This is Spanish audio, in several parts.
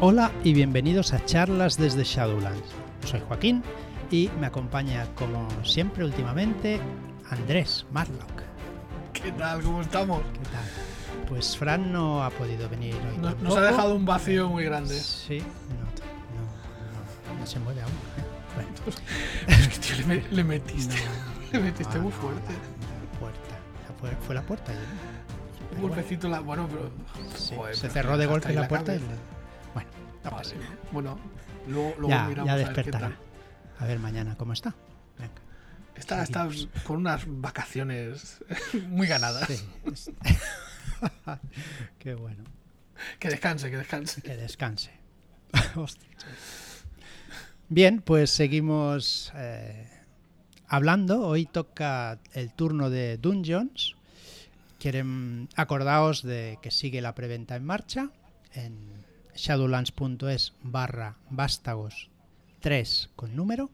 Hola y bienvenidos a charlas desde Shadowlands. Soy Joaquín y me acompaña como siempre últimamente Andrés Marlock. ¿Qué tal? ¿Cómo estamos? ¿Qué tal? Pues Fran no ha podido venir hoy. Nos, tampoco. nos ha dejado un vacío muy grande. Sí, no, no, no, no se mueve aún. ¿eh? Bueno, Es que, tío, le, le metiste. no, Le metiste muy no, fuerte. la puerta. Fue, fue la puerta. ¿no? Un bueno, golpecito la. Bueno, pero. sí, joder, se cerró de golpe ahí la puerta y... Bueno, no Vale. pasa nada. Bueno, luego, luego Ya, miramos ya a ver qué despertará. tal. A ver mañana cómo está. Venga. Está, está con unas vacaciones muy ganadas. Sí. es- Qué bueno. Que descanse, que descanse. Que descanse. Hostia. Bien, pues seguimos eh, hablando. Hoy toca el turno de Dungeons. Quieren acordaos de que sigue la preventa en marcha en shadowlands.es barra vástagos 3 con número.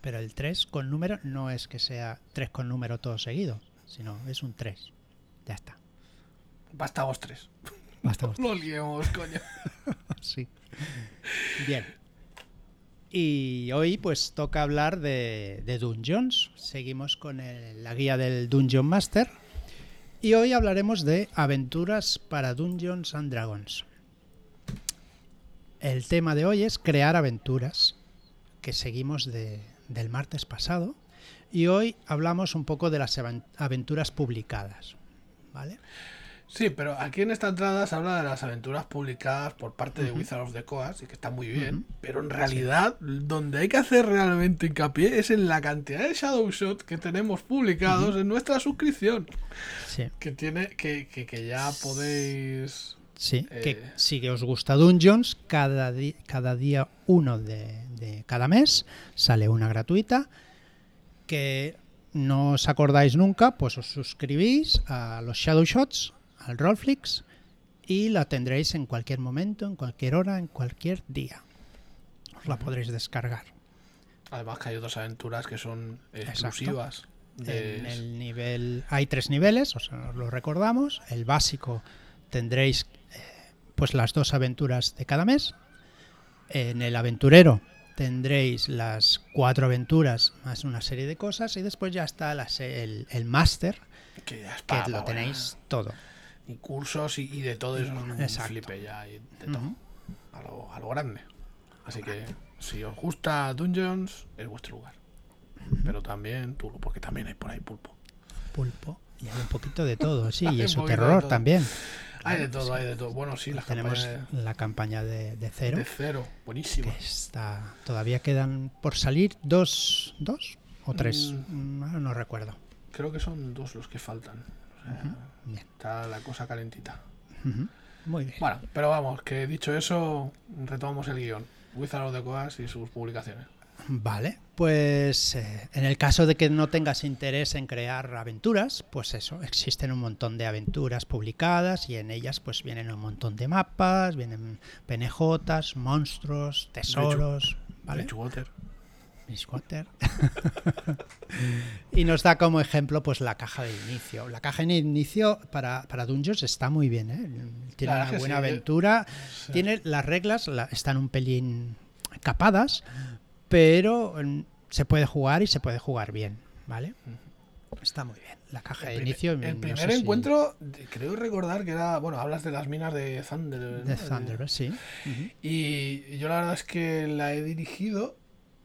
Pero el 3 con número no es que sea 3 con número todo seguido, sino es un 3. Ya está. Basta vos tres. Vástagos No liemos, coño. Sí. Bien. Y hoy pues toca hablar de, de Dungeons. Seguimos con el- la guía del Dungeon Master. Y hoy hablaremos de aventuras para Dungeons and Dragons. El tema de hoy es crear aventuras, que seguimos de- del martes pasado. Y hoy hablamos un poco de las aven- aventuras publicadas. ¿Vale? Sí, pero aquí en esta entrada se habla de las aventuras publicadas por parte de Wizard of the Coast y que está muy bien, pero en realidad donde hay que hacer realmente hincapié es en la cantidad de Shadow Shot que tenemos publicados en nuestra suscripción, Sí. que tiene que, que, que ya podéis Sí, Eh, que si que os gusta Dungeons, cada, cada día uno de, de cada mes sale una gratuita que no os acordáis nunca, pues os suscribís a los Shadow Shots, al Rollflix y la tendréis en cualquier momento, en cualquier hora, en cualquier día. Os la podréis descargar. Además que hay otras aventuras que son exclusivas. de- En el nivel hay tres niveles, os lo recordamos. El básico tendréis eh, pues las dos aventuras de cada mes. En el aventurero tendréis las cuatro aventuras más una serie de cosas y después ya está la se- el, el máster que ya es que para- lo tenéis todo. y cursos y, y de todo eso es un flipe ya y de todo. A, lo, a lo grande. Así que si os gusta Dungeons, es vuestro lugar. Pero también Tulu, porque también hay por ahí pulpo. Pulpo y hay un poquito de todo, sí, y un de terror también. Hay de todo, sí. hay de todo. Bueno, sí, las Tenemos campañas la campaña de, de cero. de cero, buenísimo. que está todavía quedan por salir dos dos o tres Mm. Ahora no recuerdo Creo que son dos los que faltan. O sea, bien Está la cosa calentita. Ujú. muy bien Bueno, pero vamos, que dicho eso, retomamos el guion. Wizard of the Coast y sus publicaciones. Vale pues eh, en el caso de que no tengas interés en crear aventuras pues eso existen un montón de aventuras publicadas y en ellas pues vienen un montón de mapas vienen PNJs monstruos tesoros vale Bridgewater. Bridgewater. y nos da como ejemplo pues la caja de inicio. La caja de inicio para, para Dungeons está muy bien, ¿eh? Tiene una buena sí, ¿eh? aventura. Sí. Tiene las reglas, la- están un pelín capadas, pero mm, se puede jugar y se puede jugar bien, ¿vale? Está muy bien. La caja de El, primer- inicio. el no primer si- encuentro, de- creo recordar que era. Bueno, hablas de las minas de Thunder. de De- Thunderbird, sí. Y yo la verdad es que la he dirigido.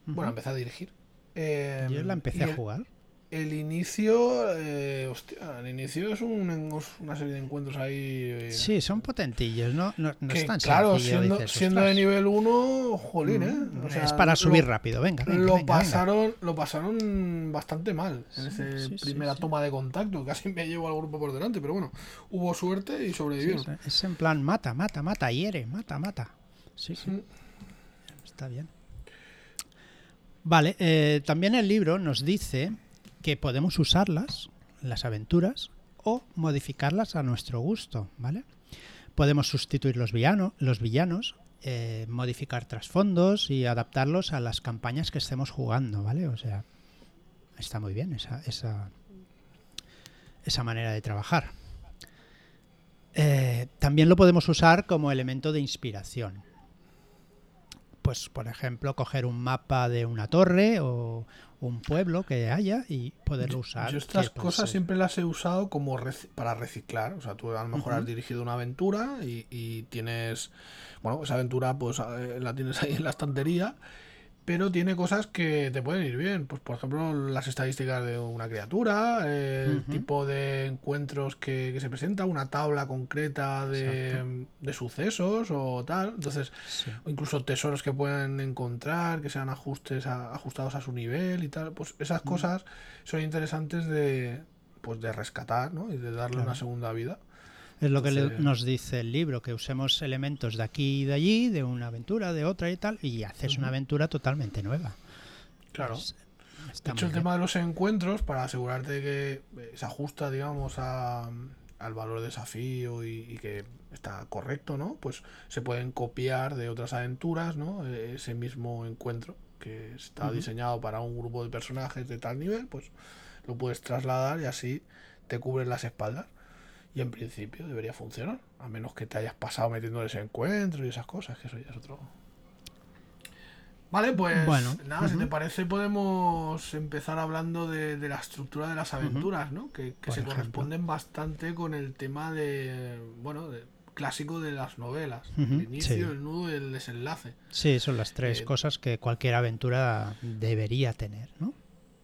Bueno, empecé a dirigir. Eh, Yo la y empecé a el- jugar. El inicio, eh, hostia, el inicio es un- una serie de encuentros ahí. eh, Sí, son potentillos, ¿no? No, no que, es tan claro, siendo, dices, siendo de nivel 1, jolín, ¿eh? Mm, O sea, es para lo- subir rápido, venga. venga, lo venga, venga. pasaron, lo pasaron bastante mal en esa sí, sí, primera sí. toma de contacto. Casi me llevo al grupo por delante, pero bueno, hubo suerte y sobrevivieron. es, es en plan mata, mata, mata, hiere, mata, mata. Sí, sí, Mm. está bien. Vale, eh, también el libro nos dice que podemos usarlas, las aventuras, o modificarlas a nuestro gusto, ¿vale? Podemos sustituir los, villano- los villanos, eh, modificar trasfondos y adaptarlos a las campañas que estemos jugando, ¿vale? O sea, está muy bien esa, esa, esa manera de trabajar. Eh, también lo podemos usar como elemento de inspiración. Pues, por ejemplo, coger un mapa de una torre o un pueblo que haya y poderlo usar. Yo estas cosas siempre las he usado como rec- para reciclar. O sea, tú a lo mejor has dirigido una aventura y, y tienes. Bueno, esa aventura pues eh, la tienes ahí en la estantería. Pero tiene cosas que te pueden ir bien. Pues por ejemplo, las estadísticas de una criatura, el tipo de encuentros que, que se presenta, una tabla concreta de, de sucesos o tal. Entonces, Sí. o incluso tesoros que pueden encontrar, que sean ajustes a- ajustados a su nivel y tal, pues esas cosas son interesantes de pues de rescatar, ¿no? Y de darle Claro. una segunda vida. Es lo que le- nos dice el libro, que usemos elementos de aquí y de allí, de una aventura, de otra y tal, y haces una aventura totalmente nueva. Claro. Pues, De hecho, el bien. tema de los encuentros, para asegurarte que eh, se ajusta, digamos, a, al valor de desafío y, y que está correcto, ¿no? Pues se pueden copiar de otras aventuras, ¿no? Eh, Ese mismo encuentro que está diseñado para un grupo de personajes de tal nivel, pues lo puedes trasladar y así te cubres las espaldas. Y en principio debería funcionar, a menos que te hayas pasado metiendo ese encuentro y esas cosas, que eso ya es otro. Vale, pues Bueno, nada, si te parece podemos empezar hablando de, de la estructura de las aventuras, ¿no? Que, se ejemplo. corresponden bastante con el tema de, bueno, de- clásico de las novelas. El inicio, sí. el nudo y el desenlace. Sí, son las tres Eh, cosas que cualquier aventura debería tener, ¿no?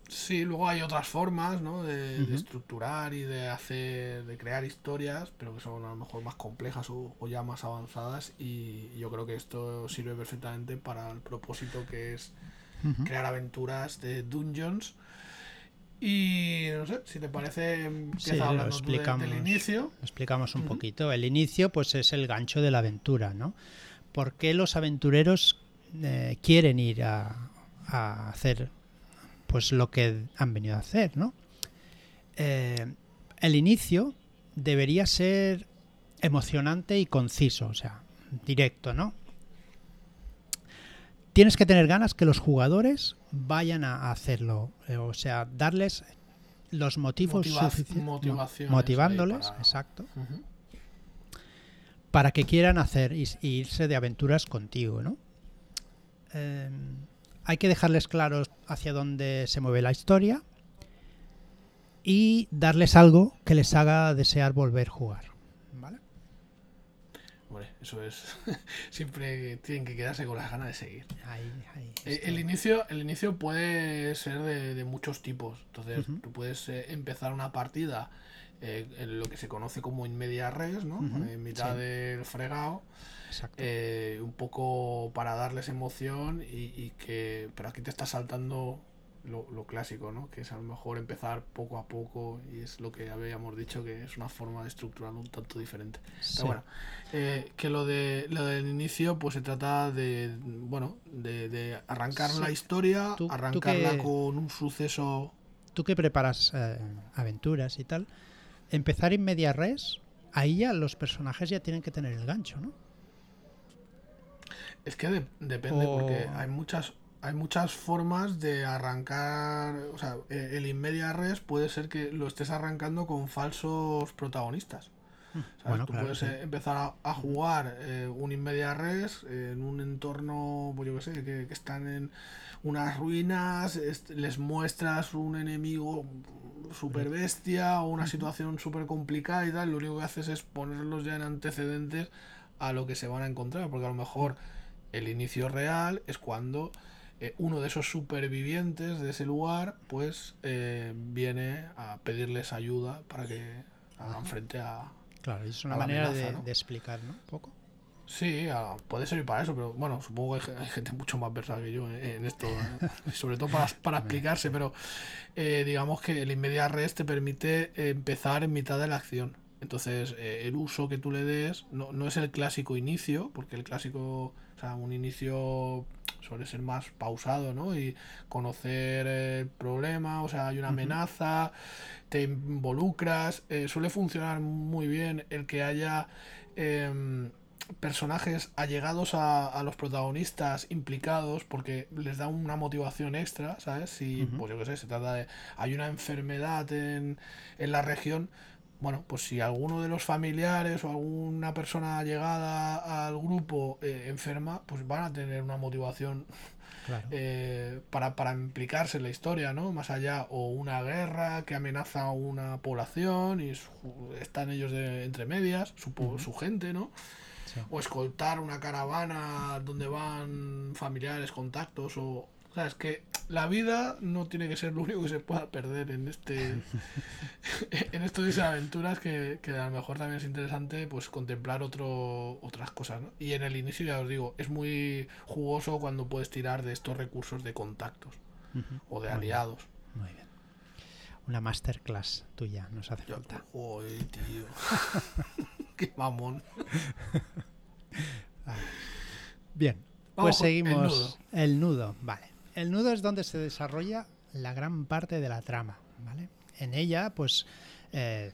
Sí, luego hay otras formas, ¿no? De, de estructurar y de hacer, de crear historias, pero que son a lo mejor más complejas o, o ya más avanzadas. Y yo creo que esto sirve perfectamente para el propósito que es crear aventuras de dungeons. Y no sé, si te parece, empieza Sí, lo hablando tú de- explicamos. del inicio. Explicamos un poquito. El inicio, pues es el gancho de la aventura, ¿no? ¿Por qué los aventureros eh, quieren ir a, a hacer pues lo que han venido a hacer, ¿no? Eh, el inicio debería ser emocionante y conciso, o sea, directo, ¿no? Tienes que tener ganas que los jugadores vayan a hacerlo, eh, o sea, darles los motivos Motiva- sufici- motivaciones motivándoles, para- exacto, para que quieran hacer y, y irse de aventuras contigo, ¿no? Eh, hay que dejarles claros hacia dónde se mueve la historia y darles algo que les haga desear volver a jugar. ¿Vale? Hombre, eso es. Siempre tienen que quedarse con las ganas de seguir. Ahí, ahí está. El inicio, el inicio puede ser de, de muchos tipos. Entonces, Ujú. tú puedes eh, empezar una partida eh, en lo que se conoce como in media res, ¿no? En mitad sí. del fregado. Eh, un poco para darles emoción y, y que. Pero aquí te está saltando lo, lo clásico, ¿no? Que es a lo mejor empezar poco a poco y es lo que habíamos dicho que es una forma de estructurarlo un tanto diferente. Sí. Pero bueno, eh, que lo de lo del inicio, pues se trata de bueno, de, de arrancar Sí. la historia, Tú- tú arrancarla que- con un suceso. Tú que preparas eh, aventuras y tal, empezar en media res, ahí ya los personajes ya tienen que tener el gancho, ¿no? Es que de- depende, O- porque hay muchas hay muchas formas de arrancar. O sea, eh, el in media res puede ser que lo estés arrancando con falsos protagonistas. ¿sabes? Bueno, Tú claro, puedes sí. eh, empezar a, a jugar eh, un in media res en un entorno, pues yo qué sé, que, que están en unas ruinas, les muestras un enemigo super bestia o una situación súper complicada y tal, lo único que haces es ponerlos ya en antecedentes a lo que se van a encontrar, porque a lo mejor el inicio real es cuando eh, uno de esos supervivientes de ese lugar pues eh, viene a pedirles ayuda para que hagan frente a, Claro, es una manera amenaza, de, ¿no? de explicar, ¿no? Un poco. Sí, a- puede servir para eso, pero bueno, supongo que hay ge- hay gente mucho más versada que yo en, en esto, ¿eh? Sobre todo para, para explicarse, pero eh, digamos que el Inmedia Res te permite eh, empezar en mitad de la acción. Entonces, eh, el uso que tú le des no, no es el clásico inicio, porque el clásico, o sea, un inicio suele ser más pausado, ¿no? Y conocer el problema, o sea, hay una amenaza, te involucras, eh, suele funcionar muy bien el que haya... em, personajes allegados a, a los protagonistas implicados porque les da una motivación extra, ¿sabes? Si, pues yo qué sé, se trata de... Hay una enfermedad en, en la región, bueno, pues si alguno de los familiares o alguna persona llegada al grupo eh, enferma, pues van a tener una motivación eh, para, para, implicarse en la historia, ¿no? Más allá, o una guerra que amenaza a una población y están ellos de, entre medias, su, su gente, ¿no? O escoltar una caravana donde van familiares, contactos, o, es que la vida no tiene que ser lo único que se pueda perder en este en estos de aventuras que, que, a lo mejor también es interesante pues contemplar otro, otras cosas ¿no? y en el inicio ya os digo es muy jugoso cuando puedes tirar de estos recursos de contactos o de aliados. muy bien. Una masterclass tuya nos hace falta. joder, tío. Qué mamón. Bien pues seguimos el nudo vale el nudo es donde se desarrolla la gran parte de la trama. ¿vale? En ella, pues, eh,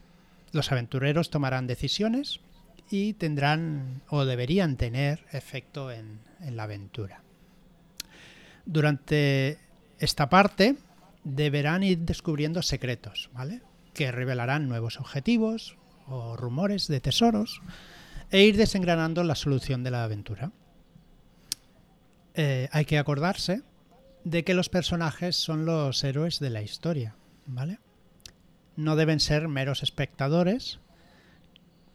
los aventureros tomarán decisiones y tendrán o deberían tener efecto en, la aventura. Durante esta parte deberán ir descubriendo secretos, ¿vale? Que revelarán nuevos objetivos o rumores de tesoros e ir desengranando la solución de la aventura. Eh, hay que acordarse de que los personajes son los héroes de la historia, ¿vale? No deben ser meros espectadores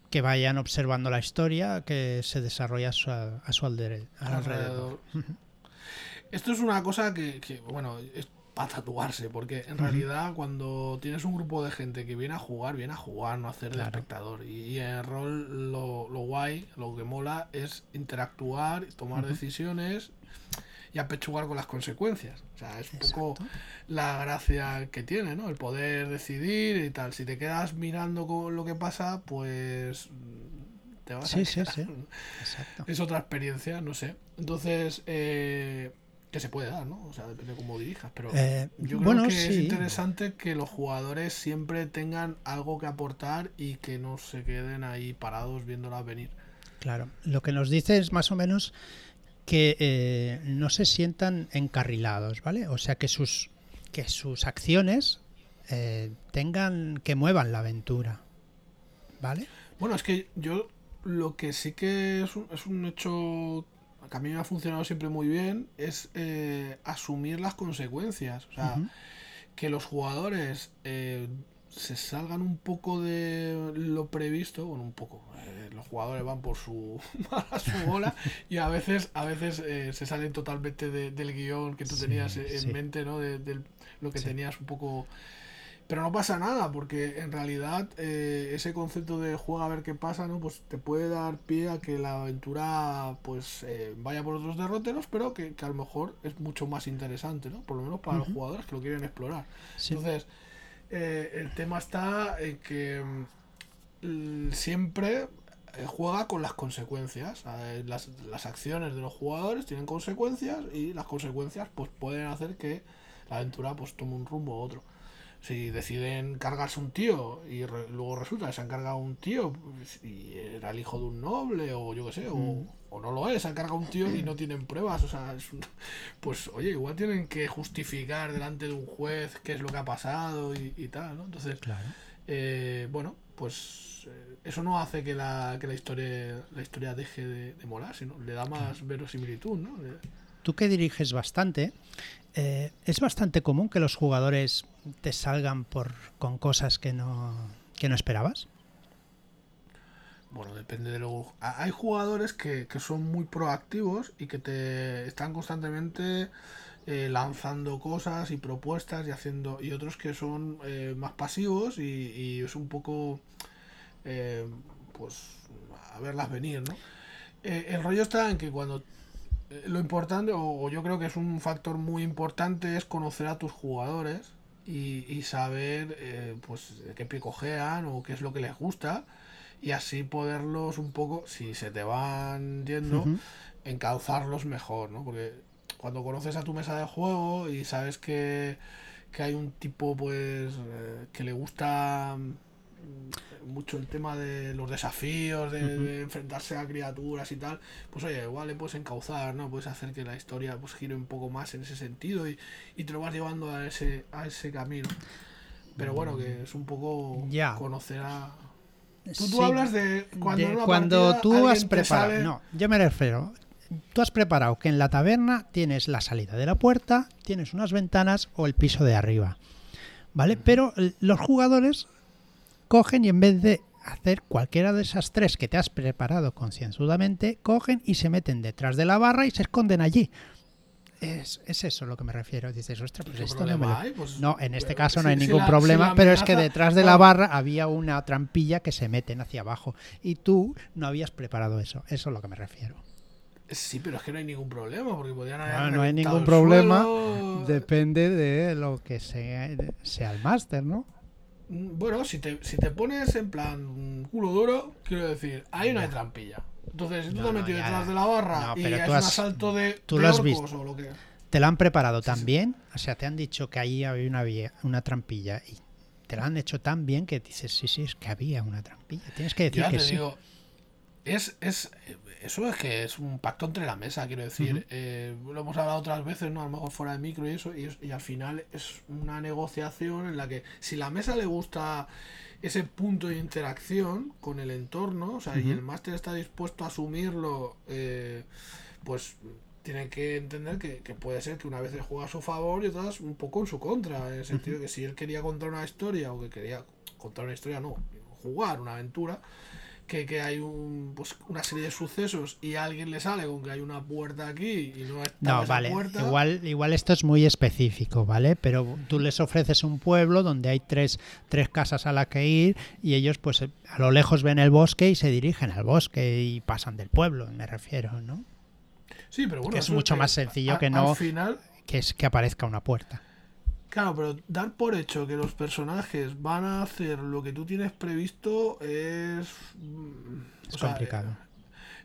que vayan observando la historia que se desarrolla a su, alrededor. Esto es una cosa que, bueno, es para tatuarse, porque en realidad cuando tienes un grupo de gente que viene a jugar, viene a jugar, no a hacer de espectador. Y, en el rol lo, guay, lo que mola es interactuar, tomar decisiones y apechugar con las consecuencias. O sea, es un poco la gracia que tiene, ¿no? El poder decidir y tal. Si te quedas mirando con lo que pasa, pues te vas a sí, sí. Exacto. Es otra experiencia, no sé. Entonces, eh, que se puede dar, ¿no? O sea, depende de cómo dirijas. Pero eh, yo creo que es interesante que los jugadores siempre tengan algo que aportar y que no se queden ahí parados viéndolas venir. Claro, lo que nos dice es más o menos que eh, no se sientan encarrilados, ¿vale? O sea, que sus, que sus acciones eh, tengan, que muevan la aventura, ¿vale? Bueno, es que yo lo que sí que es un, es un hecho que a mí me ha funcionado siempre muy bien es eh, asumir las consecuencias. O sea, que los jugadores se salgan un poco de lo previsto, bueno, un poco, eh, los jugadores van por su, a su bola y a veces, a veces eh, se salen totalmente del guion que tú tenías en mente, ¿no? De, lo que tenías un poco... Pero no pasa nada, porque en realidad eh, ese concepto de juega a ver qué pasa, ¿no? Pues te puede dar pie a que la aventura pues vaya por otros derroteros, pero que, a lo mejor es mucho más interesante, ¿no? Por lo menos para los jugadores que lo quieren explorar. Entonces, eh, el tema está en que mm, siempre eh, juega con las consecuencias. Las, las, acciones de los jugadores tienen consecuencias y las consecuencias pues pueden hacer que la aventura pues tome un rumbo u otro. Si deciden cargarse un tío y luego resulta que se han cargado un tío y era el hijo de un noble o yo qué sé, o, mm. no lo es, se han cargado un tío y no tienen pruebas, o sea, pues oye, igual tienen que justificar delante de un juez qué es lo que ha pasado y, tal, ¿no? Entonces, eh, bueno, pues eh, eso no hace que la, que la historia la historia deje de, molar, sino le da más verosimilitud, ¿no? Tú que diriges bastante, eh, es bastante común que los jugadores te salgan por con cosas que no, que no esperabas. Bueno, depende de lo. Hay jugadores que, son muy proactivos y que te están constantemente eh, lanzando cosas y propuestas y haciendo. y otros que son eh, más pasivos y, es un poco. pues. a verlas venir, ¿no? el rollo está en que cuando lo importante, o, yo creo que es un factor muy importante, es conocer a tus jugadores y, saber eh, pues qué pie cojean o qué es lo que les gusta y así poderlos un poco, si se te van yendo, encauzarlos mejor, ¿no? Porque cuando conoces a tu mesa de juego y sabes que, que hay un tipo pues eh, que le gusta mucho el tema de los desafíos, de, enfrentarse a criaturas y tal, pues oye, igual le puedes encauzar, ¿no? Puedes hacer que la historia pues gire un poco más en ese sentido y, te lo vas llevando a ese, a ese camino. Pero bueno, que es un poco Ya. conocer a. Tú, hablas de cuando, de en una cuando partida tú has preparado. No, yo me refiero. Tú has preparado que en la taberna tienes la salida de la puerta, tienes unas ventanas o el piso de arriba. ¿Vale? Pero eh, los jugadores cogen y en vez de hacer cualquiera de esas tres que te has preparado concienzudamente, cogen y se meten detrás de la barra y se esconden allí. Es, es eso a lo que me refiero. Dices, ostras, pues ¿Qué esto no me lo- hay? Pues, No, en este caso no si- hay si ningún si problema, pero es que detrás de la barra había una trampilla que se meten hacia abajo y tú no habías preparado eso. Eso es a lo que me refiero. Sí, pero es que no hay ningún problema, porque podrían haber. No, no hay ningún problema. Depende de lo que sea, sea el máster, ¿no? Mm, Bueno, si te, si te pones en plan culo duro, quiero decir, ahí no hay trampilla. Entonces, si tú No, te has metido detrás de la barra y es un asalto de, tú de lo has orcos visto. o lo que. ¿Te lo han preparado tan sí. bien? O sea, te han dicho que ahí había una, trampilla y te lo han hecho tan bien que dices, sí, sí, es que había una trampilla. Tienes que decir Ya que te sí. digo, es, es, eso es que es un pacto entre la mesa, quiero decir. Eh, lo hemos hablado otras veces, ¿no? A lo mejor fuera de micro y eso, y, al final es una negociación en la que si la mesa le gusta ese punto de interacción con el entorno, o sea, y el máster está dispuesto a asumirlo, eh, pues tiene que entender que, que puede ser que una vez juega a su favor y otras un poco en su contra, en el sentido de que si él quería contar una historia o que quería contar una historia, no, jugar una aventura, que, que hay un, pues, una serie de sucesos y a alguien le sale con que hay una puerta aquí y no está No, esa vale. puerta. Igual, igual esto es muy específico, ¿vale? Pero tú les ofreces un pueblo donde hay tres, tres casas a las que ir y ellos, pues, a lo lejos ven el bosque y se dirigen al bosque y pasan del pueblo, me refiero, ¿no? Sí, pero bueno, que es mucho más sencillo a- que no- Al final, Que es que aparezca una puerta. Claro, pero dar por hecho que los personajes van a hacer lo que tú tienes previsto es. mm, Es o sea, complicado. eh,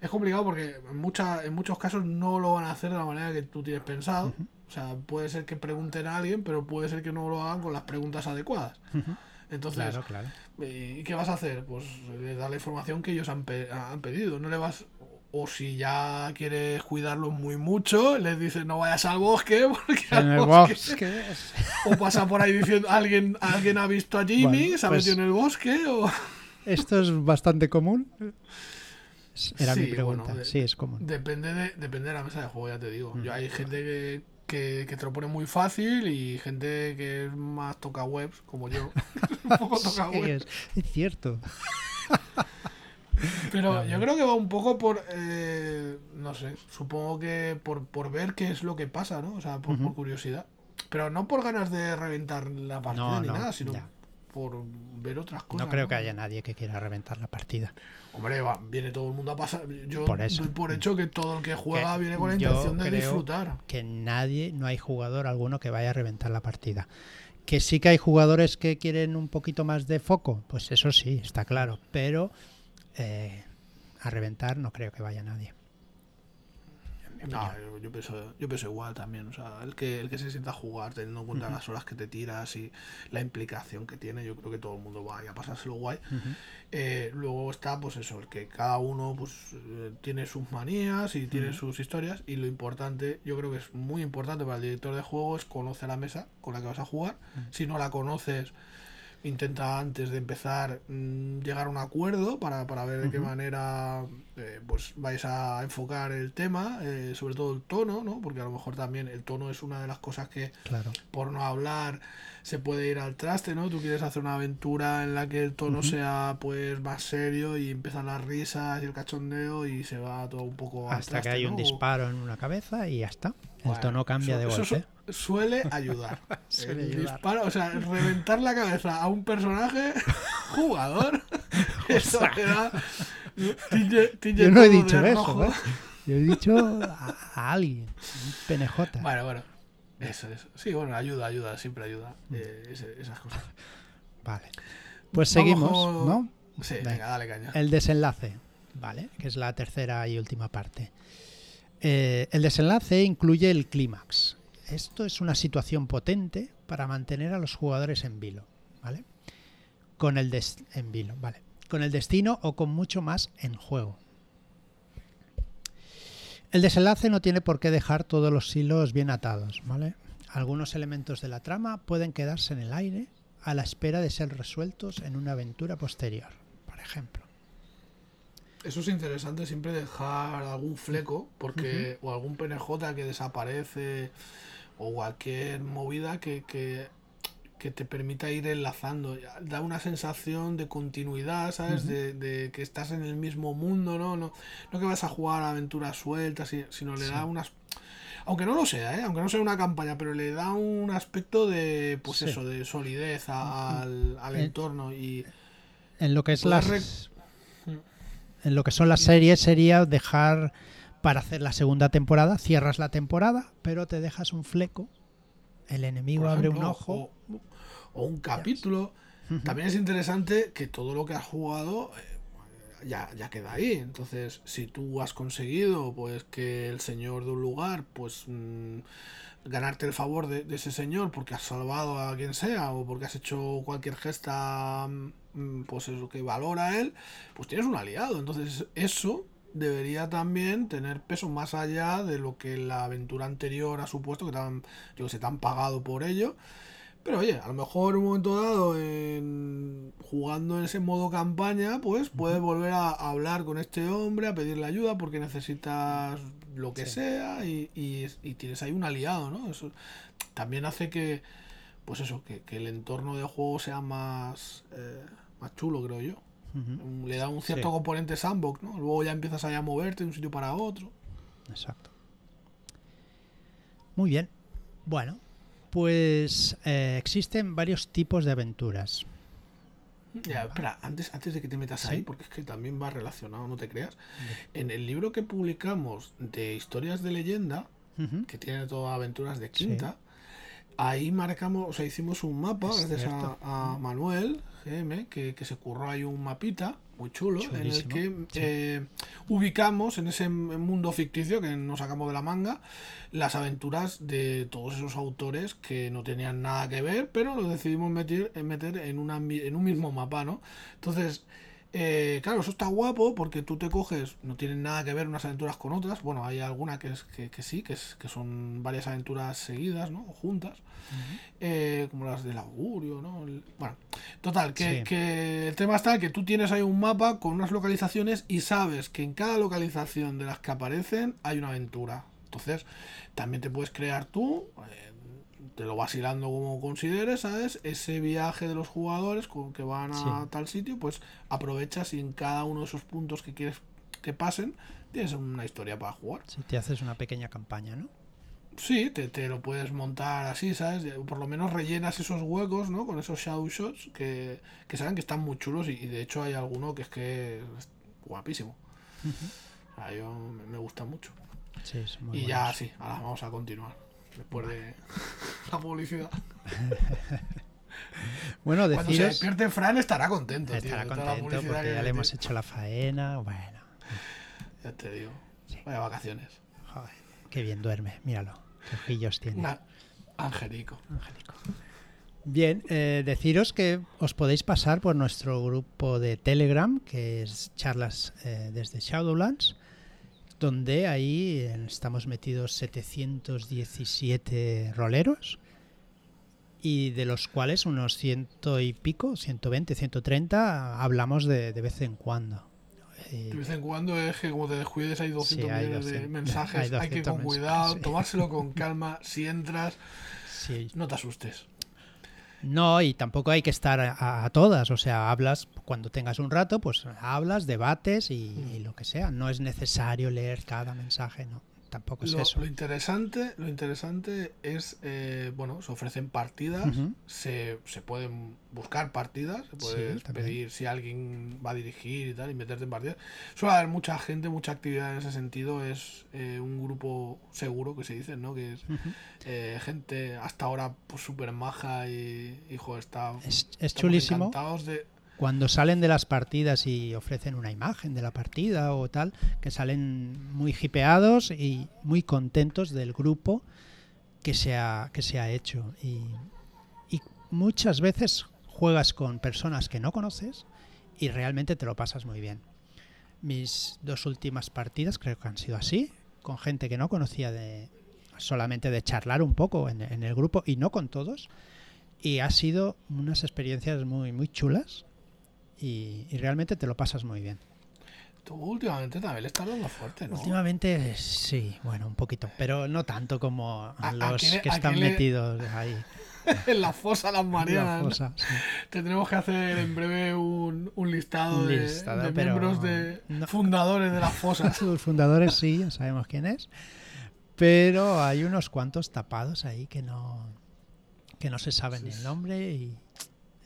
es complicado porque en, mucha, en muchos casos no lo van a hacer de la manera que tú tienes pensado. O sea, puede ser que pregunten a alguien, pero puede ser que no lo hagan con las preguntas adecuadas. Entonces, Claro, claro. ¿Y qué vas a hacer? Pues le dar la información que ellos han, pe- han pedido. No le vas. O si ya quieres cuidarlos muy mucho, les dices no vayas al bosque porque al el bosque- O pasa por ahí diciendo alguien alguien ha visto a Jimmy, Bueno, se ha pues- metido en el bosque o Esto es bastante común. Era mi pregunta. bueno, de- sí, es común. depende de depende de la mesa de juego, ya te digo. Mm. Yo hay gente que, que, que te lo pone muy fácil y gente que es más toca webs como yo. Un poco toca Sí, webs. es, es cierto. Pero yo creo que va un poco por, eh, no sé, supongo que por, por ver qué es lo que pasa, ¿no? O sea, por, curiosidad. Pero no por ganas de reventar la partida No, ni no, nada, sino ya. por ver otras cosas. No creo que haya nadie que quiera reventar la partida. Hombre, va, viene todo el mundo a pasar. Yo Por eso. doy por hecho que todo el que juega Que viene con la intención de disfrutar. Que nadie, no hay jugador alguno que vaya a reventar la partida. Que sí que hay jugadores que quieren un poquito más de foco, pues eso sí, está claro. Pero eh, a reventar no creo que vaya nadie. No, yo, yo pienso, yo pienso igual también. O sea, el que, el que se sienta a jugar, teniendo en cuenta Ujú. las horas que te tiras y la implicación que tiene, yo creo que todo el mundo va a pasárselo guay. Ujú. Eh, luego está, pues eso, el que cada uno pues eh, tiene sus manías y tiene Ujú. sus historias. Y lo importante, yo creo que es muy importante para el director de juego, es conocer la mesa con la que vas a jugar. Si no la conoces, intenta antes de empezar mm, llegar a un acuerdo para, para ver de qué manera eh, pues vais a enfocar el tema, eh, sobre todo el tono, ¿no? Porque a lo mejor también el tono es una de las cosas que Claro. por no hablar se puede ir al traste, ¿no? Tú quieres hacer una aventura en la que el tono sea pues más serio y empiezan las risas y el cachondeo y se va todo un poco al Hasta traste, que hay ¿no? un disparo en una cabeza y ya está. El Bueno, tono cambia eso- de golpe. Suele ayudar. Suele el ayudar. disparo, o sea, reventar la cabeza a un personaje jugador, eso tille Yo no he dicho eso. ¿eh? Yo he dicho a, a alguien, un PNJ. Bueno, bueno. Eso, eso. Sí, bueno, ayuda, ayuda, siempre ayuda. Mm. eh, ese- esas cosas. Vale. Pues seguimos, con- ¿no? Sí, Venga. venga, dale caña. El desenlace, ¿vale? Que es la tercera y última parte. Eh, el desenlace incluye el clímax. Esto es una situación potente para mantener a los jugadores en vilo, ¿vale? Con el des- en vilo, ¿vale? Con el destino o con mucho más en juego. El desenlace no tiene por qué dejar todos los hilos bien atados, ¿vale? Algunos elementos de la trama pueden quedarse en el aire a la espera de ser resueltos en una aventura posterior, por ejemplo. Eso es interesante, siempre dejar algún fleco, porque o algún PNJ que desaparece, o cualquier movida que, que, que te permita ir enlazando. Da una sensación de continuidad, ¿sabes? de, de, que estás en el mismo mundo, ¿no? No, no que vas a jugar a aventuras sueltas, sino le da unas aunque no lo sea, ¿eh? aunque no sea una campaña, pero le da un aspecto de, pues eso, de solidez al, al entorno y en lo que es las en lo que son las series sería dejar para hacer la segunda temporada, cierras la temporada, pero te dejas un fleco, el enemigo abre un ojo. O, un capítulo. También es interesante que todo lo que has jugado eh, ya, ya queda ahí. Entonces, si tú has conseguido pues que el señor de un lugar, pues mm, ganarte el favor de, de, ese señor porque has salvado a quien sea o porque has hecho cualquier gesta mm, pues eso que valora a él, pues tienes un aliado. Entonces, eso debería también tener peso más allá de lo que la aventura anterior ha supuesto, que te han, yo sé, te han pagado por ello. Pero oye, a lo mejor en un momento dado, en, jugando en ese modo campaña, pues puedes volver a, hablar con este hombre, a pedirle ayuda porque necesitas lo que sea y, y, tienes ahí un aliado, ¿no? Eso también hace que, pues eso, que, que el entorno de juego sea más, eh, más chulo, creo yo. Le da un cierto componente sandbox, ¿no? Luego ya empiezas a moverte de un sitio para otro. Exacto. Muy bien. Bueno, pues eh, existen varios tipos de aventuras. Ya, espera, antes, antes de que te metas ahí, porque es que también va relacionado, no te creas. En el libro que publicamos de historias de leyenda, que tiene todas aventuras de quinta, ahí marcamos, o sea, hicimos un mapa, gracias a, Manuel, GM, que, se curró ahí un mapita muy chulo en el que eh, ubicamos en ese mundo ficticio que nos sacamos de la manga las aventuras de todos esos autores que no tenían nada que ver, pero lo decidimos meter, meter en, una, en un mismo mapa, ¿no? Entonces, eh, claro, eso está guapo porque tú te coges, no tienen nada que ver unas aventuras con otras. Bueno, hay alguna que, es, que, que sí, que, es, que son varias aventuras seguidas, ¿no? O juntas, eh, como las del augurio, ¿no? bueno, total, que, que, el tema está que tú tienes ahí un mapa con unas localizaciones y sabes que en cada localización de las que aparecen hay una aventura. Entonces, también te puedes crear tú. Eh, te lo vas hilando como consideres, ¿sabes? Ese viaje de los jugadores con que van a tal sitio, pues aprovechas y en cada uno de esos puntos que quieres que pasen, tienes una historia para jugar. Si te haces una pequeña campaña, ¿no? Sí, te, te, lo puedes montar así, ¿sabes? Por lo menos rellenas esos huecos, ¿no? Con esos shadow shots que, que saben que están muy chulos y, de hecho hay alguno que es que es guapísimo. a yo me, gusta mucho. Sí, y ya, sí, ahora vamos a continuar después de la publicidad. bueno, deciros... Cuando se despierte Fran estará contento. Estará contento porque ya le hemos hecho la faena. Bueno. Ya te digo. Vaya vacaciones. Joder, qué bien duerme. Míralo. Qué ojillos tiene. Angelico. Angelico. Bien, eh, deciros que os podéis pasar por nuestro grupo de Telegram, que es charlas eh, desde Shadowlands donde ahí estamos metidos 717 roleros y de los cuales unos ciento y pico, 120, 130 hablamos de, de vez en cuando. De vez en cuando es que como te descuides hay 200 millones de mensajes, hay, que ir con cuidado, tomárselo con calma, si entras, no te asustes. No, y tampoco hay que estar a, todas, o sea, hablas cuando tengas un rato, pues hablas, debates y, lo que sea. No es necesario leer cada mensaje, no tampoco es lo, eso. Lo interesante, lo interesante es, eh, bueno, se ofrecen partidas, se, se, pueden buscar partidas, se puede pedir si alguien va a dirigir y tal, y meterte en partidas. Suele haber mucha gente, mucha actividad en ese sentido, es eh, un grupo seguro que se dice, ¿no? Que es eh, gente hasta ahora pues súper maja y, hijo, está... Es, es chulísimo. De, cuando salen de las partidas y ofrecen una imagen de la partida o tal, que salen muy hipeados y muy contentos del grupo que se ha, que se ha hecho. Y, y muchas veces juegas con personas que no conoces y realmente te lo pasas muy bien. Mis dos últimas partidas creo que han sido así, con gente que no conocía de solamente de charlar un poco en, en el grupo y no con todos y ha sido unas experiencias muy, muy chulas y, y realmente te lo pasas muy bien. Tú últimamente también le estás dando fuerte, ¿no? Últimamente sí, bueno, un poquito, pero no tanto como ¿A- a los quién que están le- metidos ahí. en la fosa las Marianas. la fosa, sí. Tendremos que hacer en breve un, un listado, Un de, listado, de pero miembros de no- fundadores de las fosas. Sus fundadores sí, ya sabemos quién es. Pero hay unos cuantos tapados ahí que no que no se saben Sí, el nombre y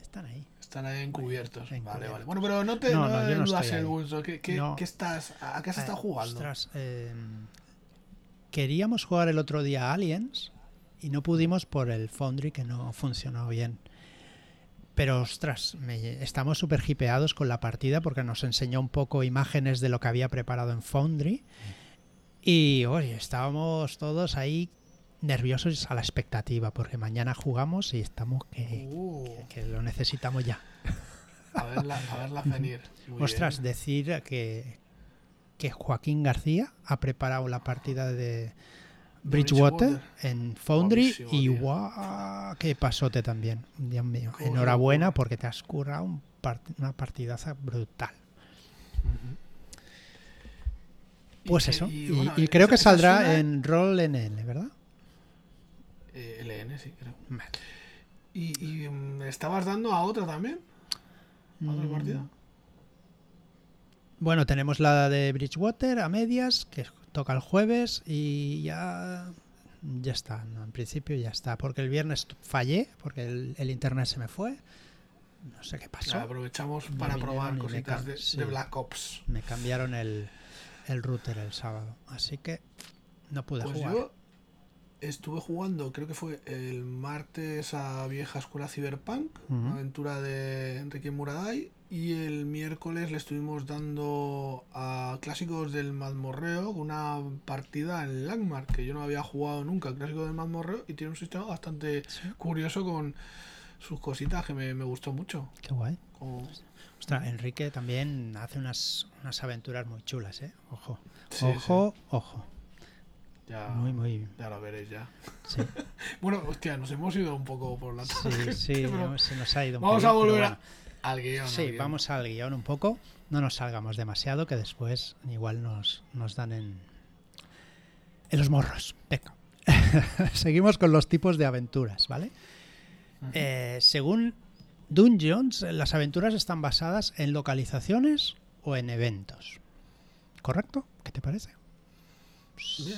están ahí. Están ahí encubiertos. Vale, vale. Bueno, pero no te No, no no, estoy el gusto. ¿Qué, qué- estás, ¿A qué has Eh, estado jugando? ostras, eh, queríamos jugar el otro día a Aliens y no pudimos por el Foundry que no funcionó bien. Pero ostras, me- estamos súper hipeados con la partida porque nos enseñó un poco imágenes de lo que había preparado en Foundry. Y oye, estábamos todos ahí nerviosos a la expectativa porque mañana jugamos y estamos que, Uh, que lo necesitamos ya. a verla, a verla venir. Muy Ostras, bien. decir que, que Joaquín García ha preparado la partida de Bridgewater, Bridgewater. en Foundry y guau, qué pasote también. Dios mío, enhorabuena porque te has currado un part- una partidaza brutal. Pues eso, y, bueno, y creo que saldrá en Roll NL, ¿verdad? Eh, LN, sí, creo. Vale. ¿Y, y, mm, estabas dando a otra también? ¿A otra Mm, partida? Bueno, tenemos la de Bridgewater a medias, que toca el jueves y ya ya está. ¿no? En principio ya está, porque el viernes fallé, porque el, el internet se me fue. No sé qué pasó. Aprovechamos para probar cositas de, sí. de Black Ops. Me cambiaron el, el router el sábado, así que no pude Pues jugar. yo estuve jugando, creo que fue el martes a Vieja Escuela Cyberpunk, una aventura de Enrique Muraday, y el miércoles le estuvimos dando a clásicos del mazmorreo una partida en Landmark, que yo no había jugado nunca, clásico del mazmorreo, y tiene un sistema bastante Sí, curioso con sus cositas que me, me gustó mucho. qué guay. Como- Ostras, Enrique también hace unas, unas aventuras muy chulas, ¿eh? Ojo, sí, ojo, ojo. Sí, ya, Muy, muy. ya lo veréis ya. Sí, Bueno, hostia, nos hemos ido un poco por la sí, tangente, sí, pero se nos ha ido un Vamos a volver bueno. a- al guion. Sí, al guion. vamos al guion un poco. No nos salgamos demasiado, que después igual nos, nos dan en, en los morros. Venga. Seguimos con los tipos de aventuras, ¿vale? Eh, según Dungeons, las aventuras están basadas en localizaciones o en eventos. ¿Correcto? ¿Qué te parece? Sí,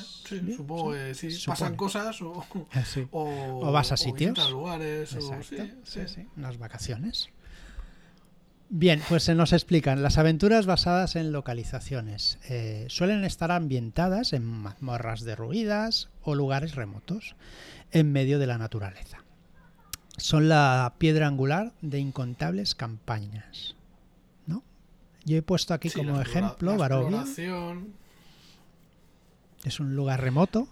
supongo que sí. Pasan cosas o, Ah, sí. o, O vas a sitios. visitas lugares. O, Exacto, sí, sí, sí. sí, unas vacaciones. Bien, pues se nos explican. Las aventuras basadas en localizaciones eh, suelen estar ambientadas en mazmorras derruidas o lugares remotos, en medio de la naturaleza. Son la piedra angular de incontables campañas. ¿no? Yo he puesto aquí como ejemplo Barovia. Es un lugar remoto,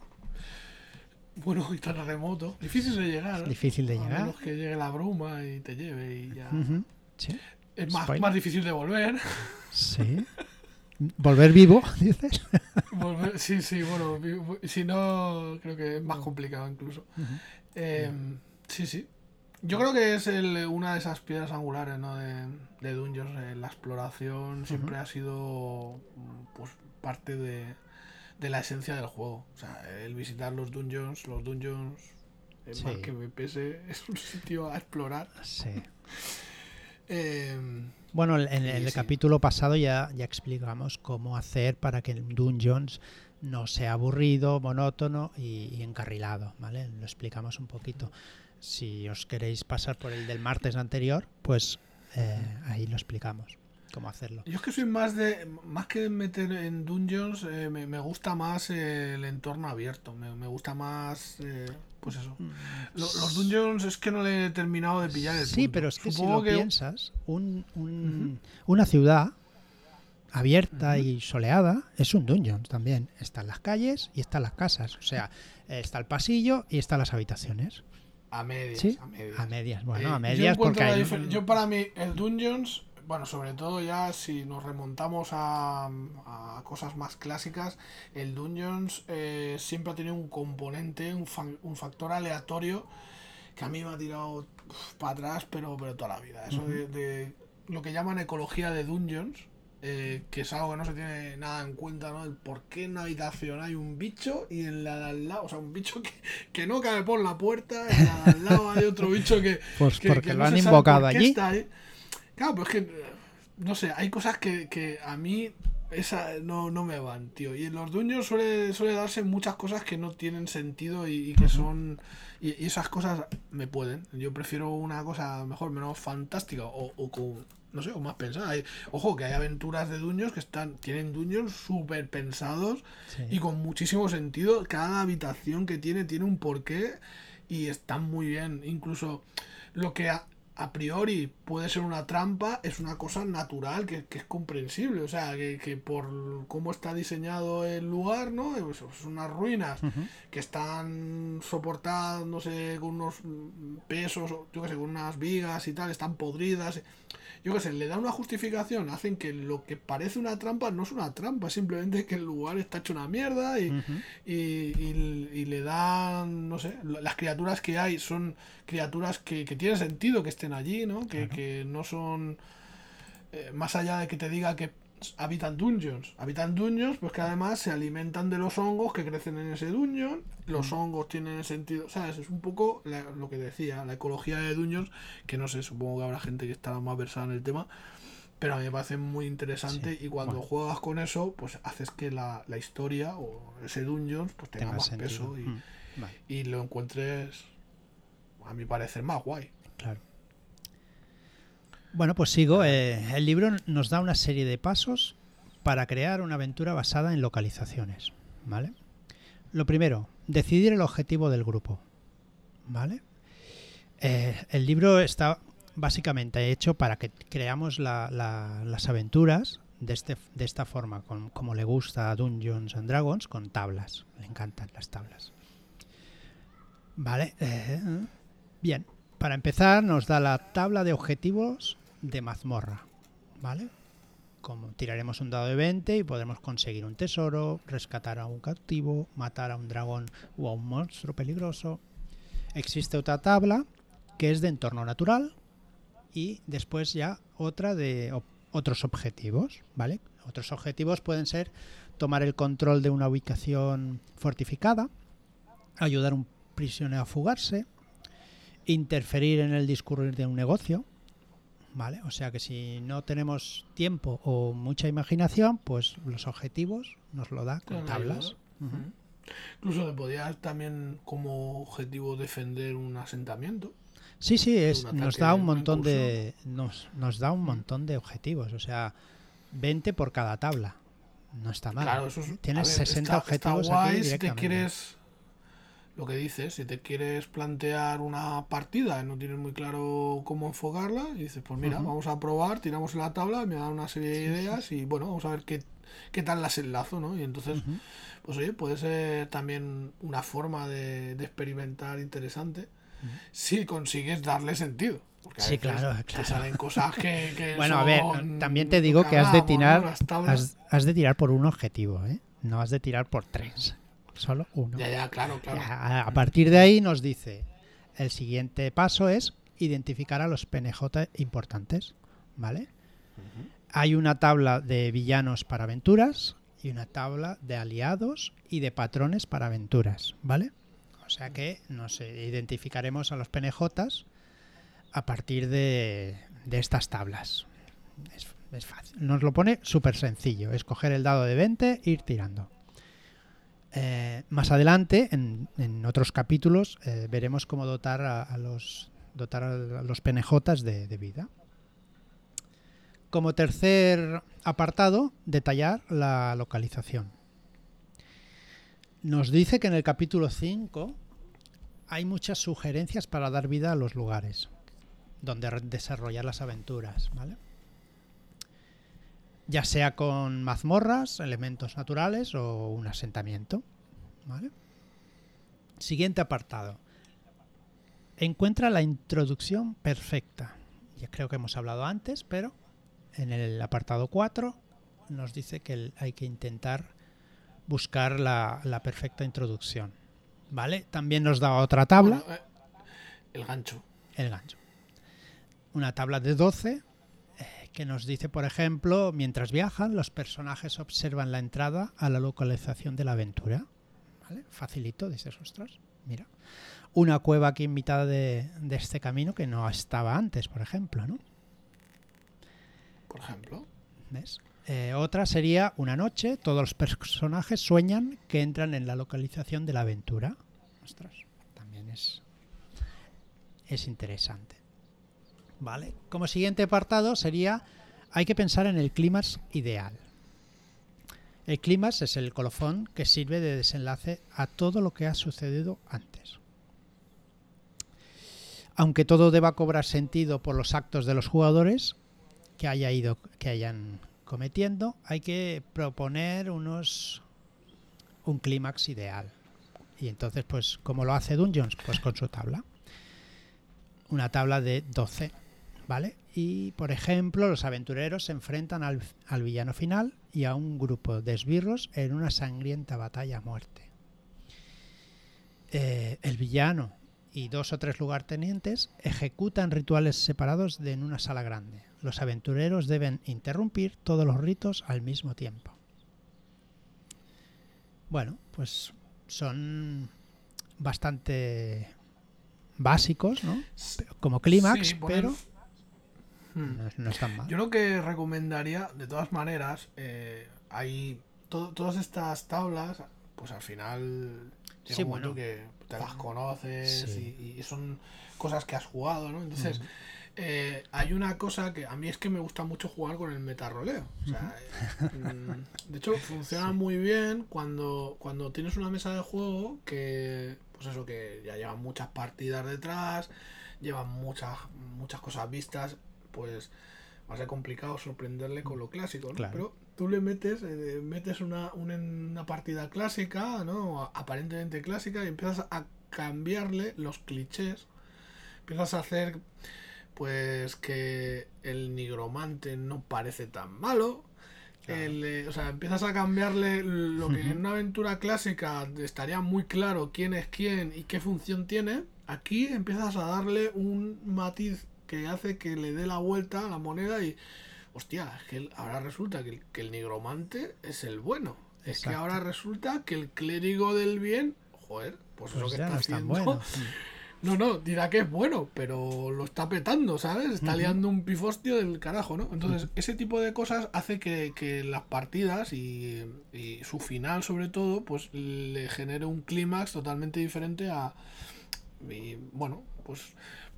Bueno, y tan remoto. Difícil de llegar. ¿eh? difícil de A llegar. menos que llegue la bruma y te lleve y ya. Sí, Es más, más difícil de volver. sí. Volver vivo, dices. Volver- Sí, sí, bueno. Si no, creo que es más complicado incluso. Eh, sí, sí. Yo creo que es el- una de esas piedras angulares ¿no? de, de Dungeons. eh, la exploración siempre ha sido pues, parte de, de la esencia del juego. O sea, el visitar los dungeons, los dungeons, eh, Sí. más que me pese, es un sitio a explorar. Sí. Eh, Bueno, en en el sí. capítulo pasado ya, ya explicamos cómo hacer para que el Dungeons no sea aburrido, monótono y, y encarrilado, ¿vale? Lo explicamos un poquito. Si os queréis pasar por el del martes anterior, pues eh, ahí lo explicamos, cómo hacerlo. yo es que soy más de. Más que meter en dungeons, eh, me, me gusta más eh, el entorno abierto. Me, me gusta más. eh, pues eso. Lo- los dungeons es que no le he terminado de pillar el Sí, punto. pero es que Supongo si lo que- piensas, un- un- una ciudad abierta y soleada es un dungeon también. Están las calles y están las casas. O sea, está el pasillo y están las habitaciones. A medias, Sí, a medias. A medias, bueno, Eh, a yo medias encuentro porque hay... Yo para mí, el Dungeons, bueno, sobre todo ya si nos remontamos a, a cosas más clásicas, el Dungeons eh, siempre ha tenido un componente, un, fa- un factor aleatorio que a mí me ha tirado para atrás, pero, pero toda la vida. Eso de, de lo que llaman ecología de dungeons, eh, que es algo que no se tiene nada en cuenta, ¿no? El por qué en una habitación hay un bicho y en la de al lado, o sea, un bicho que, que no cabe por la puerta, en la de al lado hay otro bicho que. Pues que- porque que lo han invocado allí. está ahí. Claro, pero es que, eh, no sé, hay cosas que, que a mí esa no, no me van, tío. Y en los dueños suele, suele darse muchas cosas que no tienen sentido y, y que son... Y, y esas cosas me pueden. Yo prefiero una cosa mejor, menos fantástica o, o con... No sé, o más pensada. Hay- ojo, que hay aventuras de dueños que están tienen dueños súper pensados Sí. y con muchísimo sentido. Cada habitación que tiene tiene un porqué y están muy bien. Incluso lo que a, a priori puede ser una trampa es una cosa natural que, que es comprensible. O sea, que, que por cómo está diseñado el lugar, ¿no? Pues son unas ruinas que están soportadas, no sé, con unos pesos, yo qué sé, con unas vigas y tal, están podridas. Yo qué sé, le dan una justificación, hacen que lo que parece una trampa no es una trampa, simplemente que el lugar está hecho una mierda y, y, y- y le dan, no sé, las criaturas que hay son criaturas que, que tiene sentido que estén allí, ¿no? Que, Claro. que no son, eh, más allá de que te diga que habitan dungeons, habitan dungeons, pues que además se alimentan de los hongos que crecen en ese dungeon, los hongos tienen sentido, ¿sabes? Es un poco la- lo que decía, la ecología de dungeons, que no sé, supongo que habrá gente que estará más versada en el tema, pero a mí me parece muy interesante Sí, y cuando bueno. juegas con eso, pues haces que la, la historia o ese dungeon pues tenga, Tenga más sentido. peso y, Mm, Vale, y lo encuentres, a mi parecer, más guay. claro. Bueno, pues sigo. Eh, el libro nos da una serie de pasos para crear una aventura basada en localizaciones. ¿Vale? Lo primero, decidir el objetivo del grupo. ¿Vale? Eh, el libro está básicamente hecho para que creamos la- la- las aventuras de, este, de esta forma, con- como le gusta a Dungeons and Dragons, con tablas. Le encantan las tablas. Vale. eh, bien. Para empezar, nos da la tabla de objetivos de mazmorra. ¿Vale? Como tiraremos un dado de 20 y podremos conseguir un tesoro, rescatar a un cautivo, matar a un dragón o a un monstruo peligroso. Existe otra tabla que es de entorno natural y después ya otra de otros objetivos, ¿vale? Otros objetivos pueden ser tomar el control de una ubicación fortificada, ayudar a un prisionero a fugarse, interferir en el discurrir de un negocio, ¿vale? O sea que si no tenemos tiempo o mucha imaginación, pues los objetivos nos lo da con tablas. Incluso te podías también como objetivo defender un asentamiento. Sí, sí, es, nos da un montón de nos, nos da un montón de objetivos, o sea, 20 por cada tabla. No está mal. Claro, eso es, Tienes ver, 60 está- objetivos está guay aquí si te directamente. quieres lo que dices, si te quieres plantear una partida y no tienes muy claro cómo enfocarla, y dices, pues mira, vamos a probar, tiramos en la tabla, me da una serie de ideas y bueno, vamos a ver qué, qué tal las enlazo, ¿no? Y entonces, pues oye, puede ser también una forma de, de experimentar interesante si consigues darle sentido. Porque a Sí, veces claro, Te claro. salen cosas que. que Bueno, a ver, también te digo que has de tirar has, has de tirar por un objetivo, ¿eh? No has de tirar por tres, solo uno. Ya, ya, claro, claro. Ya, a- partir de ahí nos dice, el siguiente paso es identificar a los PNJ importantes, ¿vale? Hay una tabla de villanos para aventuras y una tabla de aliados y de patrones para aventuras, ¿vale? O sea que nos identificaremos a los PNJs a partir de, de estas tablas. Es, es fácil. Nos lo pone súper sencillo. Es coger el dado de 20 e ir tirando. Eh, más adelante, en, otros capítulos, eh, veremos cómo dotar a, los dotar a los PNJs de, vida. Como tercer apartado, detallar la localización. Nos dice que en el capítulo 5 hay muchas sugerencias para dar vida a los lugares donde desarrollar las aventuras, ¿vale? Ya sea con mazmorras, elementos naturales o un asentamiento, ¿vale? Siguiente apartado. Encuentra la introducción perfecta. Ya creo que hemos hablado antes, pero en el apartado 4 nos dice que hay que intentar buscar la, la perfecta introducción. ¿Vale? También nos da otra tabla. Eh, El gancho. El gancho. Una tabla de 12 eh, que nos dice, por ejemplo, mientras viajan, los personajes observan la entrada a la localización de la aventura. ¿Vale? Facilito, dices, ostras, mira. Una cueva aquí invitada de, de este camino que no estaba antes, por ejemplo, ¿no? Por ejemplo. ¿Ves? Eh, otra sería una noche, todos los personajes sueñan que entran en la localización de la aventura. Ostras, también es, es interesante. Vale. Como siguiente apartado sería hay que pensar en el clímax ideal. El clímax es el colofón que sirve de desenlace a todo lo que ha sucedido antes. Aunque todo deba cobrar sentido por los actos de los jugadores que haya ido, que hayan cometiendo, hay que proponer unos un clímax ideal. Y entonces, pues, ¿cómo lo hace Dungeons? Pues con su tabla. Una tabla de 12, ¿vale? Y, por ejemplo, los aventureros se enfrentan al, al villano final y a un grupo de esbirros en una sangrienta batalla a muerte. Eh, el villano y dos o tres lugartenientes ejecutan rituales separados de, en una sala grande. Los aventureros deben interrumpir todos los ritos al mismo tiempo. Bueno, pues son bastante básicos, ¿no? Como clímax, Sí, pero. No, no están mal. Yo lo que recomendaría, de todas maneras, eh, hay to- todas estas tablas, pues al final llega Sí, un momento bueno. que te las conoces Sí. y, y son cosas que has jugado, ¿no? Entonces, eh, hay una cosa que a mí es que me gusta mucho jugar con el metarroleo. O sea, eh, mm, de hecho, funciona Sí. muy bien cuando, cuando tienes una mesa de juego que, pues eso, que ya llevan muchas partidas detrás, llevan muchas, muchas cosas vistas, pues va a ser complicado sorprenderle con lo clásico, ¿no? Claro. Pero tú le metes, eh, metes una, una, una partida clásica, ¿no? Aparentemente clásica, y empiezas a cambiarle los clichés. Empiezas a hacer, pues, que el nigromante no parece tan malo. Claro. El, eh, o sea, empiezas a cambiarle lo que en una aventura clásica estaría muy claro quién es quién y qué función tiene. Aquí empiezas a darle un matiz que hace que le dé la vuelta a la moneda y, hostia, es que ahora resulta que el, que el nigromante es el bueno. Es que Exacto. ahora resulta que el clérigo del bien, joder, pues, eso Pues que ya está no haciendo. bueno. No, no, dirá que es bueno, pero lo está petando, ¿sabes? Está liando un pifostio del carajo, ¿no? Entonces, ese tipo de cosas hace que, que las partidas y, y su final, sobre todo, pues le genere un clímax totalmente diferente a. Y bueno, pues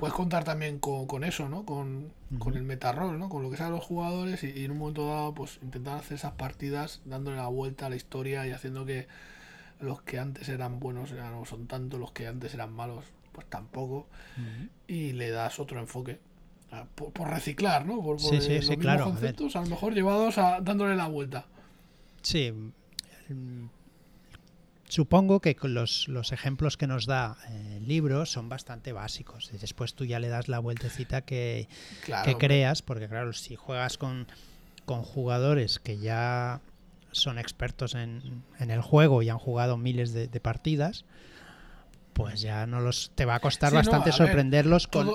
puedes contar también con, con eso, ¿no? Con, con el metarrol, ¿no? Con lo que saben los jugadores y, y en un momento dado, pues intentar hacer esas partidas dándole la vuelta a la historia y haciendo que los que antes eran buenos ya no son tanto, los que antes eran malos, pues tampoco. Y le das otro enfoque. Por, por reciclar, ¿no? Por, por, Sí, sí, los sí, mismos claro, a conceptos, a, lo mejor llevados a dándole la vuelta. Sí. Supongo que los, los ejemplos que nos da eh, el libro son bastante básicos. Y después tú ya le das la vueltecita que, Claro. que creas, porque claro, si juegas con, con jugadores que ya son expertos en, en el juego y han jugado miles de, de partidas, pues ya no los te va a costar Sí, no, bastante ver, sorprenderlos con,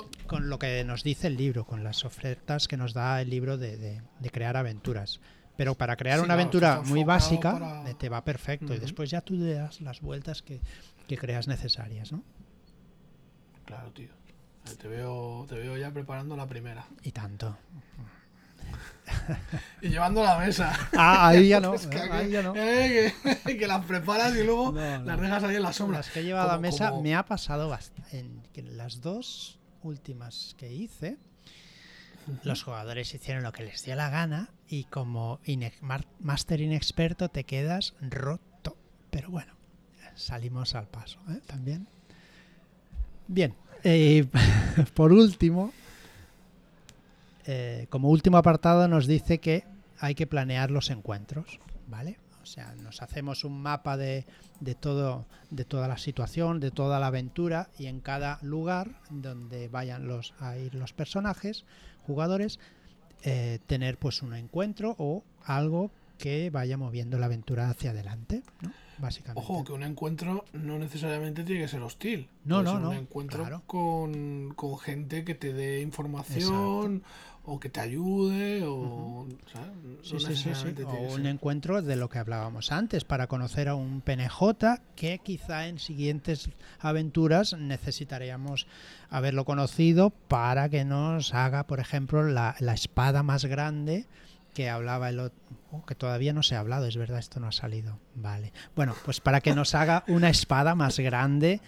lo que nos dice el libro, con las ofertas que nos da el libro de, de- de crear aventuras. Pero para crear Sí, una claro, aventura muy básica para- eh, te va perfecto y después ya tú le das las vueltas que, que creas necesarias, ¿no? Claro, tío. Eh, Te veo, te veo ya preparando la primera. Y tanto. Y llevando la mesa. Ah, ahí ya no, que, ahí ya no. eh, que, que las preparas y luego No, no. las dejas ahí en la sombra. Las que he llevado a mesa como- me ha pasado bast- en las dos últimas que hice, los jugadores hicieron lo que les dio la gana y como inex- máster inexperto te quedas roto. Pero bueno, salimos al paso ¿eh? también. Bien, eh, por último, eh, como último apartado nos dice que hay que planear los encuentros, ¿vale? O sea, nos hacemos un mapa de, de todo, de toda la situación, de toda la aventura y en cada lugar donde vayan los, a ir los personajes, jugadores, eh, tener pues un encuentro o algo que vaya moviendo la aventura hacia adelante. Básicamente. Ojo, que un encuentro no necesariamente tiene que ser hostil. No, no, no, Un encuentro claro. con, con gente que te dé información o que te ayude o. ¿sabes? No Sí, sí, sí, sí. necesariamente O un encuentro de lo que hablábamos antes, para conocer a un PNJ que quizá en siguientes aventuras necesitaríamos haberlo conocido para que nos haga, por ejemplo, la, la espada más grande que hablaba el otro. que todavía no se ha hablado, es verdad, esto no ha salido. Vale. Bueno, pues para que nos haga una espada más grande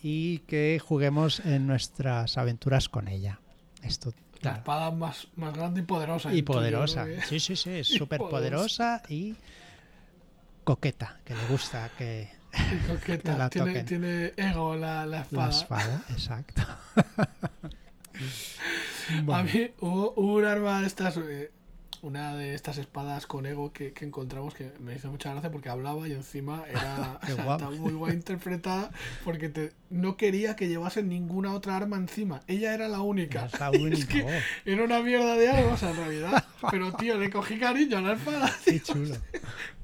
y que juguemos en nuestras aventuras con ella. Esto, La claro. espada más, más grande y poderosa. Y poderosa. Sí, sí, sí, es súper poderosa y coqueta, que le gusta que coqueta. que la tiene, ego la, la espada. la espada, exacto. A mí hubo, hubo un arma de estas, eh, una de estas espadas con ego que, que encontramos que me hizo mucha gracia porque hablaba y encima era o sea, muy guay interpretada porque te, no quería que llevasen ninguna otra arma encima. Ella era la única. es la Es única. que oh, era una mierda de armas en realidad. Pero tío, le cogí cariño a la espada. qué chulo.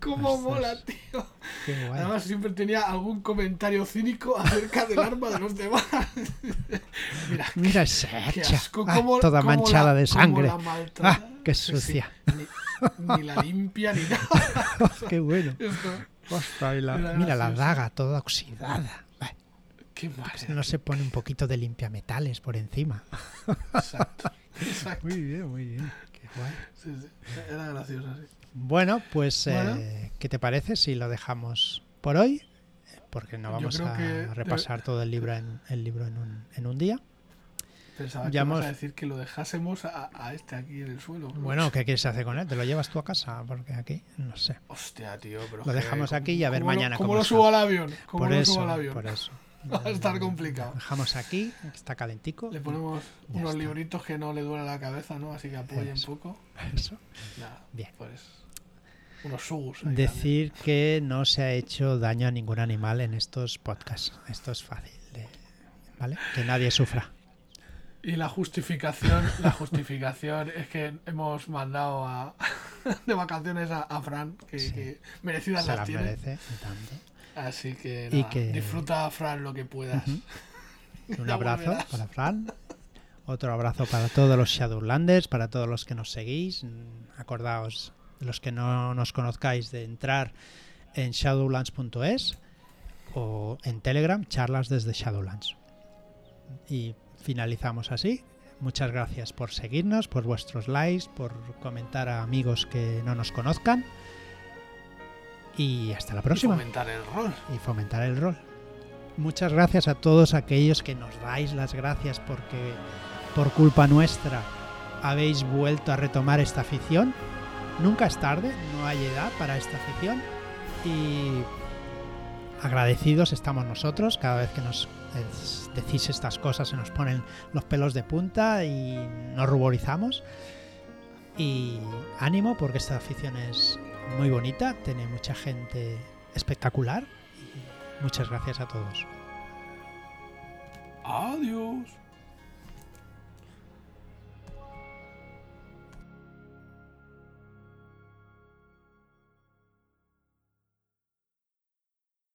¿Cómo Ostras. mola, tío? Qué guay. Además siempre tenía algún comentario cínico acerca del arma de los demás. Mira, Mira esa hacha. Ah, toda cómo manchada la- de sangre. Ah, qué sí. sucia. Ni, ni la limpia ni nada. qué bueno. La- mira la daga toda oxidada. Qué madre. No se pone un poquito de limpiametales por encima. Exacto. Exacto. Muy bien, muy bien. Sí, sí. Era gracioso, sí. Bueno, pues, Bueno. eh, ¿qué te parece si lo dejamos por hoy? Porque no vamos a que repasar todo el libro en, el libro en un, en un día. Pensaba que hemos- a decir que lo dejásemos a, a este aquí en el suelo. Bueno, ¿qué quieres hacer con él? ¿Te lo llevas tú a casa? Porque aquí, no sé. Hostia, tío, pero. Lo dejamos ¿cómo- aquí y a ver cómo lo- mañana ¿Cómo cómo lo subo al avión? ¿Cómo Por lo eso, subo al avión? por eso. Va a estar complicado. Dejamos aquí, está calentico. Le ponemos Ya unos está. libritos que no le duele la cabeza, ¿no? Así que apoyen un poco. Eso. Bien. pues. Unos ahí Decir que no se ha hecho daño a ningún animal en estos podcasts. Esto es fácil. de- ¿Vale? Que nadie sufra. Y la justificación, la justificación es que hemos mandado a, de vacaciones a, a Fran, que, Sí. que merecidas Se las las tiene. merece tanto. Así que, Y nada, que- disfruta, Fran, lo que puedas. Un abrazo volverás. para Fran. Otro abrazo para todos los Shadowlanders, para todos los que nos seguís. Acordaos, los que no nos conozcáis, de entrar en shadowlands.es o en Telegram, charlas desde Shadowlands. Y finalizamos así. Muchas gracias por seguirnos, por vuestros likes, por comentar a amigos que no nos conozcan. Y hasta la Y próxima fomentar el rol. y fomentar el rol. Muchas gracias a todos aquellos que nos dais las gracias porque por culpa nuestra habéis vuelto a retomar esta afición. Nunca es tarde, no hay edad para esta afición y agradecidos estamos nosotros cada vez que nos decís estas cosas se nos ponen los pelos de punta y nos ruborizamos y ánimo porque esta afición es muy bonita, tiene mucha gente espectacular y muchas gracias a todos. Adiós.